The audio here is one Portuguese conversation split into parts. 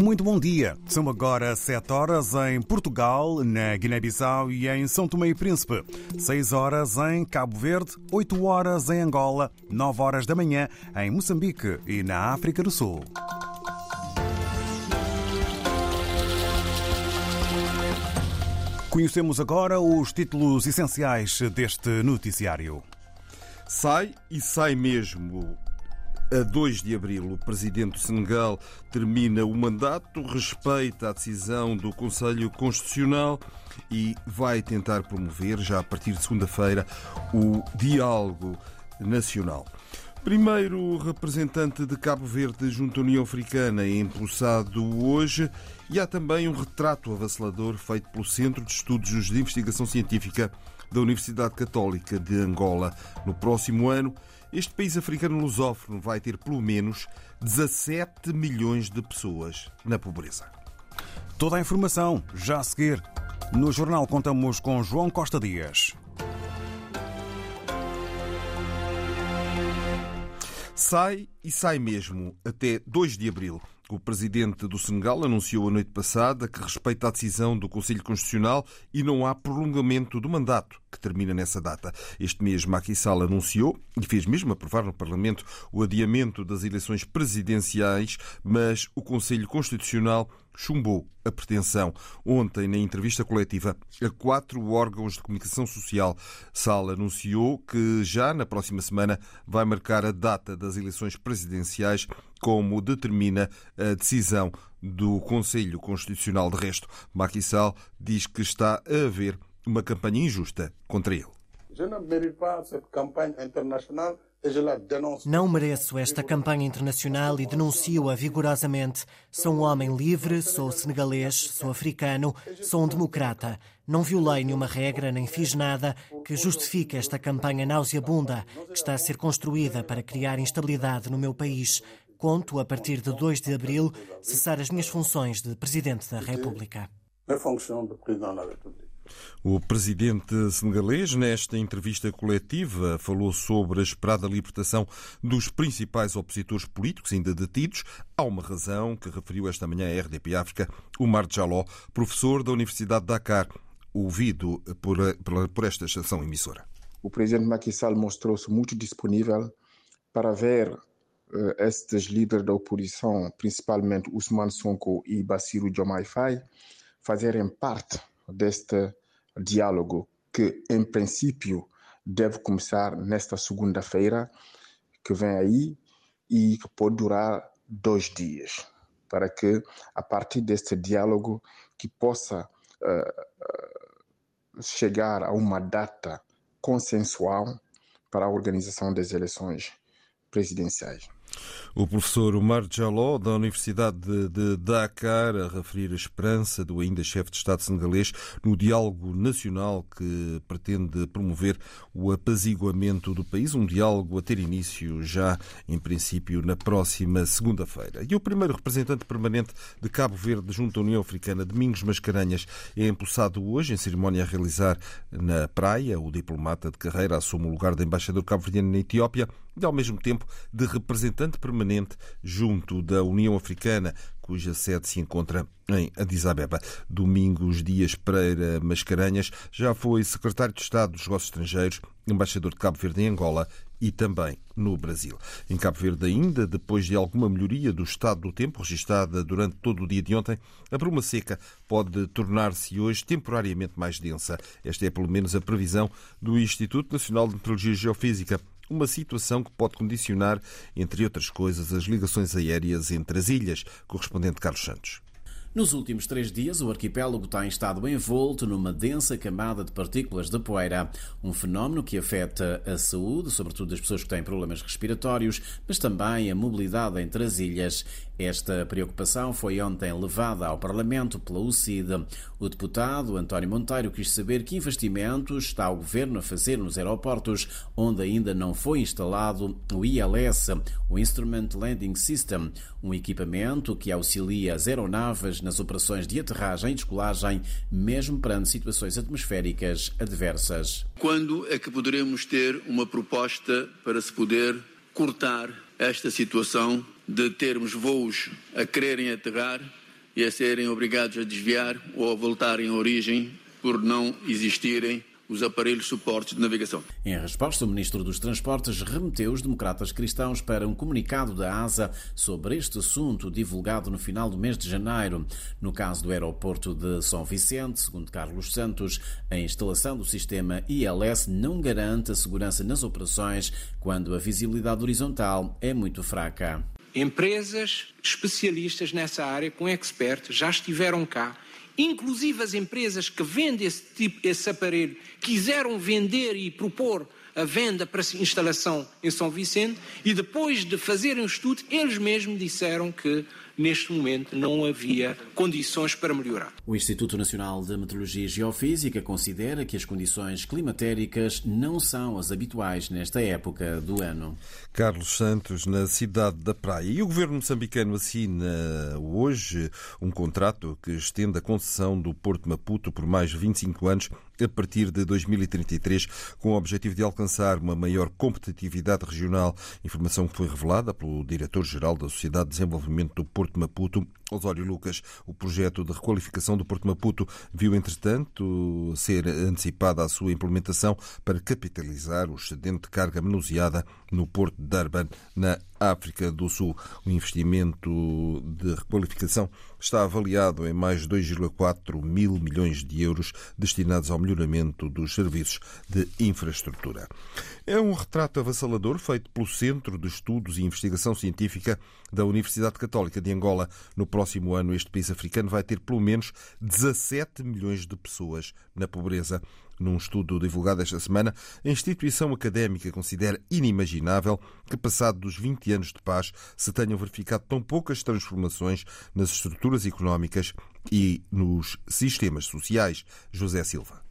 Muito bom dia. São agora 7 horas em Portugal, na Guiné-Bissau e em São Tomé e Príncipe. 6 horas em Cabo Verde, 8 horas em Angola, 9 horas da manhã em Moçambique e na África do Sul. Conhecemos agora os títulos essenciais deste noticiário. Sai e sai mesmo. A 2 de abril, o presidente do Senegal termina o mandato, respeita a decisão do Conselho Constitucional e vai tentar promover, já a partir de segunda-feira, o diálogo nacional. Primeiro representante de Cabo Verde junto à União Africana é empossado hoje e há também um retrato avassalador feito pelo Centro de Estudos de Investigação Científica da Universidade Católica de Angola. No próximo ano, este país africano lusófono vai ter pelo menos 17 milhões de pessoas na pobreza. Toda a informação já a seguir. No jornal contamos com João Costa Dias. Sai e sai mesmo até 2 de abril. O presidente do Senegal anunciou a noite passada que respeita a decisão do Conselho Constitucional e não há prolongamento do mandato, que termina nessa data. Este mês, Macky Sall anunciou e fez mesmo aprovar no Parlamento o adiamento das eleições presidenciais, mas o Conselho Constitucional chumbou a pretensão. Ontem, na entrevista coletiva a quatro órgãos de comunicação social, Sala anunciou que já na próxima semana vai marcar a data das eleições presidenciais, como determina a decisão do Conselho Constitucional. De resto, Macky Sall diz que está a haver uma campanha injusta contra ele. Je ne mérite pas cette campagne não mereço esta campanha internacional e denuncio-a vigorosamente. Sou um homem livre, sou senegalês, sou africano, sou um democrata. Não violei nenhuma regra nem fiz nada que justifique esta campanha nauseabunda que está a ser construída para criar instabilidade no meu país. Conto, a partir de 2 de abril, cessar as minhas funções de Presidente da República. Mes fonctions de président de la République. O presidente senegalês, nesta entrevista coletiva, falou sobre a esperada libertação dos principais opositores políticos ainda detidos. Há uma razão que referiu esta manhã à RDP África, o Mar Jaló, professor da Universidade de Dakar, ouvido por, por, por esta estação emissora. O presidente Macky Sall mostrou-se muito disponível para ver uh, estes líderes da oposição, principalmente Ousmane Sonko e Bassirou Diomaye Faye, fazerem parte deste diálogo que, em princípio, deve começar nesta segunda-feira que vem aí e que pode durar dois dias, para que, a partir deste diálogo, que possa uh, chegar a uma data consensual para a organização das eleições presidenciais. O professor Omar Jaló, da Universidade de Dakar, a referir a esperança do ainda chefe de Estado senegalês no diálogo nacional que pretende promover o apaziguamento do país, um diálogo a ter início já, em princípio, na próxima segunda-feira. E o primeiro representante permanente de Cabo Verde junto à União Africana, Domingos Mascarenhas, é empossado hoje em cerimónia a realizar na praia. O diplomata de carreira assume o lugar de embaixador cabo-verdiano na Etiópia e, ao mesmo tempo, de representante permanente junto da União Africana, cuja sede se encontra em Addis Abeba. Domingos Dias Pereira Mascarenhas já foi secretário de Estado dos Negócios Estrangeiros, embaixador de Cabo Verde em Angola e também no Brasil. Em Cabo Verde ainda, depois de alguma melhoria do estado do tempo registada durante todo o dia de ontem, a bruma seca pode tornar-se hoje temporariamente mais densa. Esta é pelo menos a previsão do Instituto Nacional de Meteorologia e Geofísica uma situação que pode condicionar, entre outras coisas, as ligações aéreas entre as ilhas. Correspondente Carlos Santos. Nos últimos três dias, o arquipélago tem estado envolto numa densa camada de partículas de poeira, um fenómeno que afeta a saúde, sobretudo das pessoas que têm problemas respiratórios, mas também a mobilidade entre as ilhas. Esta preocupação foi ontem levada ao Parlamento pela UCID. O deputado António Monteiro quis saber que investimentos está o governo a fazer nos aeroportos onde ainda não foi instalado o ILS, o Instrument Landing System, um equipamento que auxilia as aeronaves nas operações de aterragem e descolagem, mesmo perante situações atmosféricas adversas. Quando é que poderemos ter uma proposta para se poder cortar esta situação de termos voos a quererem aterrar e a serem obrigados a desviar ou a voltarem à origem por não existirem os aparelhos suportes de navegação. Em resposta, o Ministro dos Transportes remeteu os democratas cristãos para um comunicado da ASA sobre este assunto divulgado no final do mês de janeiro. No caso do aeroporto de São Vicente, segundo Carlos Santos, a instalação do sistema ILS não garante a segurança nas operações quando a visibilidade horizontal é muito fraca. Empresas especialistas nessa área, com experts, já estiveram cá Inclusive as empresas que vendem esse, tipo, esse aparelho quiseram vender e propor a venda para instalação em São Vicente e depois de fazerem o estudo, eles mesmos disseram que neste momento não havia condições para melhorar. O Instituto Nacional de Meteorologia e Geofísica considera que as condições climatéricas não são as habituais nesta época do ano. Carlos Santos, na cidade da Praia. E o governo moçambicano assina hoje um contrato que estende a concessão do Porto Maputo por mais 25 anos a partir de 2033, com o objetivo de alcançar uma maior competitividade regional. Informação que foi revelada pelo diretor-geral da Sociedade de Desenvolvimento do Porto Maputo, Osório Lucas. O projeto de requalificação do Porto Maputo viu, entretanto, ser antecipada a sua implementação para capitalizar o excedente de carga manuseada no Porto de Durban, na África do Sul. O investimento de requalificação está avaliado em mais de 2,4 mil milhões de euros destinados ao melhoramento dos serviços de infraestrutura. É um retrato avassalador feito pelo Centro de Estudos e Investigação Científica da Universidade Católica de Angola. No próximo ano, este país africano vai ter pelo menos 17 milhões de pessoas na pobreza. Num estudo divulgado esta semana, a instituição académica considera inimaginável que, passado dos 20 anos de paz, se tenham verificado tão poucas transformações nas estruturas económicas e nos sistemas sociais. José Silva.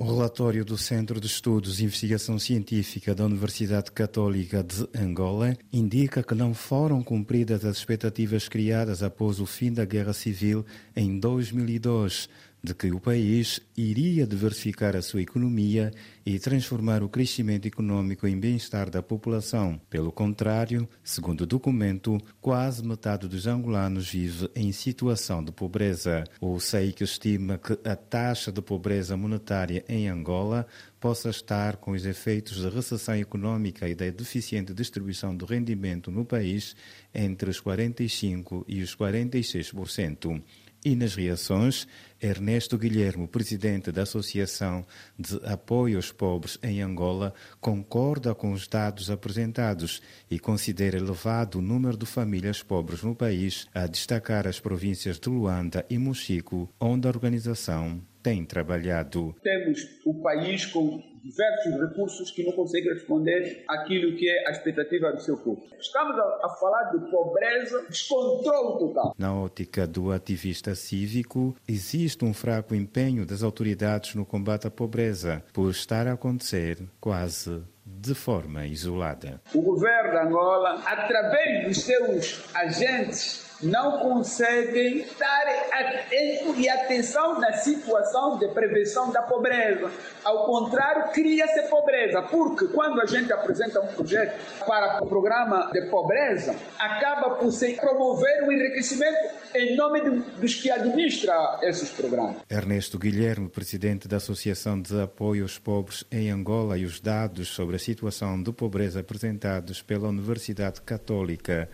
O relatório do Centro de Estudos e Investigação Científica da Universidade Católica de Angola indica que não foram cumpridas as expectativas criadas após o fim da Guerra Civil em 2002 de que o país iria diversificar a sua economia e transformar o crescimento econômico em bem-estar da população. Pelo contrário, segundo o documento, quase metade dos angolanos vive em situação de pobreza. O SEIC estima que a taxa de pobreza monetária em Angola possa estar com os efeitos da recessão econômica e da deficiente distribuição do rendimento no país entre os 45% e os 46%. E nas reações, Ernesto Guilherme, presidente da Associação de Apoio aos Pobres em Angola, concorda com os dados apresentados e considera elevado o número de famílias pobres no país, a destacar as províncias de Luanda e Mochico, onde a organização tem trabalhado. Temos o país com diversos recursos que não conseguem responder àquilo que é a expectativa do seu povo. Estamos a, a falar de pobreza, descontrole total. Na ótica do ativista cívico, existe um fraco empenho das autoridades no combate à pobreza, por estar a acontecer quase de forma isolada. O governo de Angola, através dos seus agentes não conseguem dar tempo e atenção na situação de prevenção da pobreza. Ao contrário, cria-se pobreza, porque quando a gente apresenta um projeto para o programa de pobreza, acaba por se promover o enriquecimento em nome de, dos que administram esses programas. Ernesto Guilherme, presidente da Associação de Apoio aos Pobres em Angola, e os dados sobre a situação de pobreza apresentados pela Universidade Católica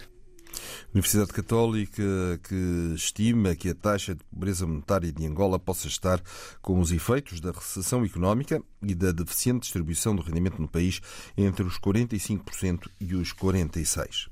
Universidade Católica que estima que a taxa de pobreza monetária de Angola possa estar com os efeitos da recessão económica e da deficiente distribuição do rendimento no país entre os 45% e os 46%.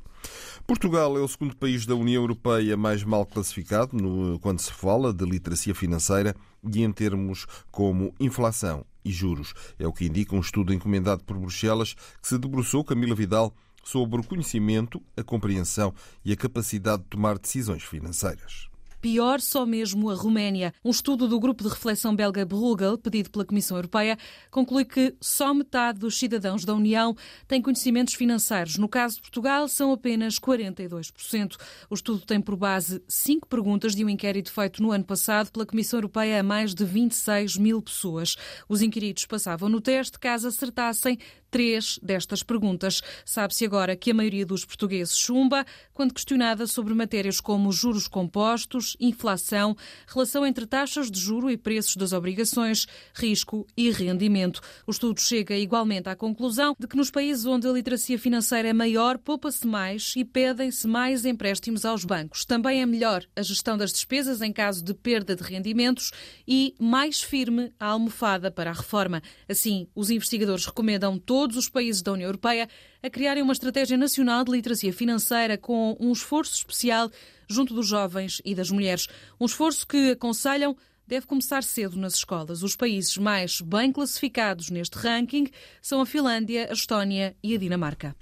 Portugal é o segundo país da União Europeia mais mal classificado no, quando se fala de literacia financeira e em termos como inflação e juros. É o que indica um estudo encomendado por Bruxelas que se debruçou Camila Vidal sobre o conhecimento, a compreensão e a capacidade de tomar decisões financeiras. Pior só mesmo a Roménia. Um estudo do grupo de reflexão belga Bruegel, pedido pela Comissão Europeia, conclui que só metade dos cidadãos da União têm conhecimentos financeiros. No caso de Portugal, são apenas 42%. O estudo tem por base cinco perguntas de um inquérito feito no ano passado pela Comissão Europeia a mais de 26 mil pessoas. Os inquiridos passavam no teste caso acertassem três destas perguntas. Sabe-se agora que a maioria dos portugueses chumba quando questionada sobre matérias como juros compostos, inflação, relação entre taxas de juro e preços das obrigações, risco e rendimento. O estudo chega igualmente à conclusão de que nos países onde a literacia financeira é maior, poupa-se mais e pedem-se mais empréstimos aos bancos. Também é melhor a gestão das despesas em caso de perda de rendimentos e mais firme a almofada para a reforma. Assim, os investigadores recomendam todos os países da União Europeia a criarem uma estratégia nacional de literacia financeira com um esforço especial junto dos jovens e das mulheres. Um esforço que aconselham deve começar cedo nas escolas. Os países mais bem classificados neste ranking são a Finlândia, a Estónia e a Dinamarca.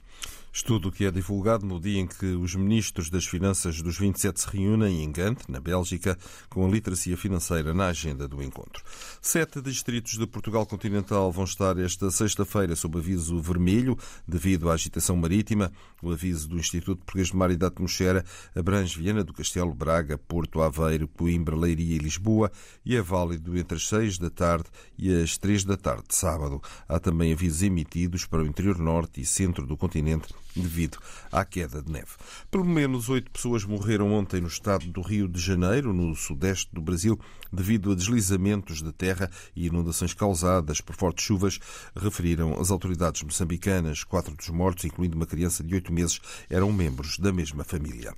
Estudo que é divulgado no dia em que os ministros das Finanças dos 27 se reúnem em Gante, na Bélgica, com a literacia financeira na agenda do encontro. Sete distritos de Portugal continental vão estar esta sexta-feira sob aviso vermelho devido à agitação marítima. O aviso do Instituto Português de Mar e da Atmosfera abrange Viana do Castelo, Braga, Porto Aveiro, Coimbra, Leiria e Lisboa e é válido entre as seis da tarde e as três da tarde de sábado. Há também avisos emitidos para o interior norte e centro do continente devido à queda de neve. Pelo menos oito pessoas morreram ontem no estado do Rio de Janeiro, no sudeste do Brasil, devido a deslizamentos de terra e inundações causadas por fortes chuvas, referiram as autoridades moçambicanas. Quatro dos mortos, incluindo uma criança de oito meses, eram membros da mesma família.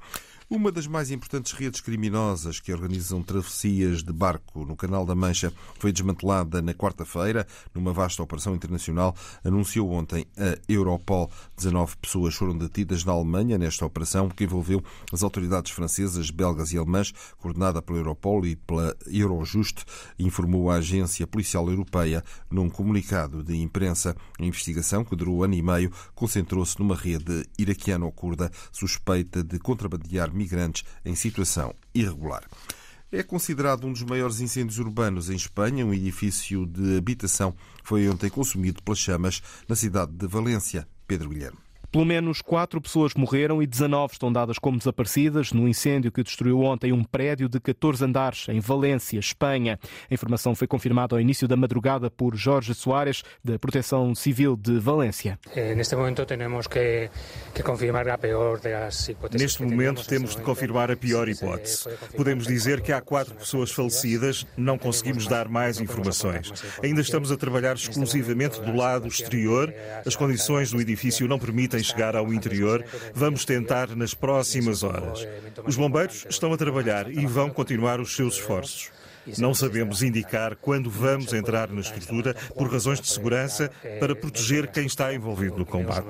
Uma das mais importantes redes criminosas que organizam travessias de barco no Canal da Mancha foi desmantelada na quarta-feira, numa vasta operação internacional, anunciou ontem a Europol. 19 pessoas foram detidas na Alemanha nesta operação, que envolveu as autoridades francesas, belgas e alemãs, coordenada pela Europol e pela Eurojust, informou a Agência Policial Europeia num comunicado de imprensa. A investigação, que durou ano e meio, concentrou-se numa rede iraquiano-curda suspeita de contrabandear migrantes em situação irregular. É considerado um dos maiores incêndios urbanos em Espanha. Um edifício de habitação foi ontem consumido pelas chamas na cidade de Valência. Pedro Guilherme. Pelo menos quatro pessoas morreram e 19 estão dadas como desaparecidas no incêndio que destruiu ontem um prédio de 14 andares em Valência, Espanha. A informação foi confirmada ao início da madrugada por Jorge Soares, da Proteção Civil de Valência. Neste momento temos que, que confirmar a pior das hipóteses. Neste momento temos de confirmar a pior hipótese. Podemos dizer que há quatro pessoas falecidas, não conseguimos dar mais informações. Ainda estamos a trabalhar exclusivamente do lado exterior. As condições do edifício não permitem chegar ao interior, vamos tentar nas próximas horas. Os bombeiros estão a trabalhar e vão continuar os seus esforços. Não sabemos indicar quando vamos entrar na estrutura por razões de segurança para proteger quem está envolvido no combate.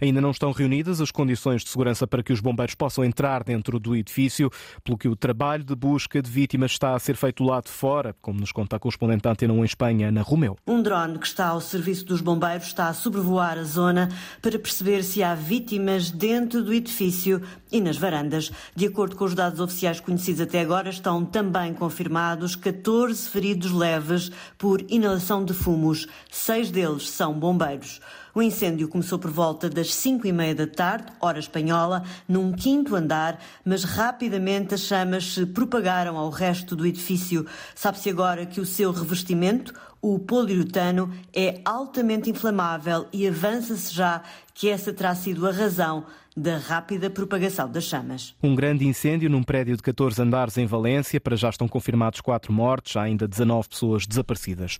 Ainda não estão reunidas as condições de segurança para que os bombeiros possam entrar dentro do edifício, pelo que o trabalho de busca de vítimas está a ser feito lá de fora, como nos conta a correspondente da Antena 1 em Espanha, Ana Romeu. Um drone que está ao serviço dos bombeiros está a sobrevoar a zona para perceber se há vítimas dentro do edifício e nas varandas. De acordo com os dados oficiais conhecidos até agora, estão também confirmados 14 feridos leves por inalação de fumos. Seis deles são bombeiros. O incêndio começou por volta das 5 e meia da tarde, hora espanhola, num quinto andar, mas rapidamente as chamas se propagaram ao resto do edifício. Sabe-se agora que o seu revestimento, o poliuretano, é altamente inflamável e avança-se já que essa terá sido a razão da rápida propagação das chamas. Um grande incêndio num prédio de 14 andares em Valência. Para já estão confirmados quatro mortes, há ainda 19 pessoas desaparecidas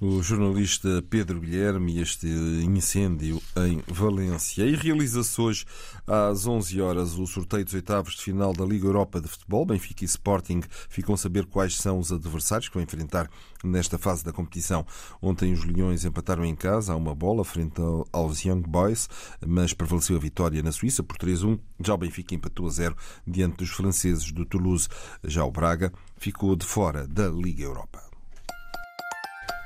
o jornalista Pedro Guilherme este incêndio em Valência. E realiza-se hoje às 11 horas o sorteio dos oitavos de final da Liga Europa de Futebol. Benfica e Sporting ficam a saber quais são os adversários que vão enfrentar nesta fase da competição. Ontem os Leões empataram em casa a uma bola frente aos Young Boys, mas prevaleceu a vitória na Suíça por 3-1. Já o Benfica empatou a 0 diante dos franceses do Toulouse. Já o Braga ficou de fora da Liga Europa.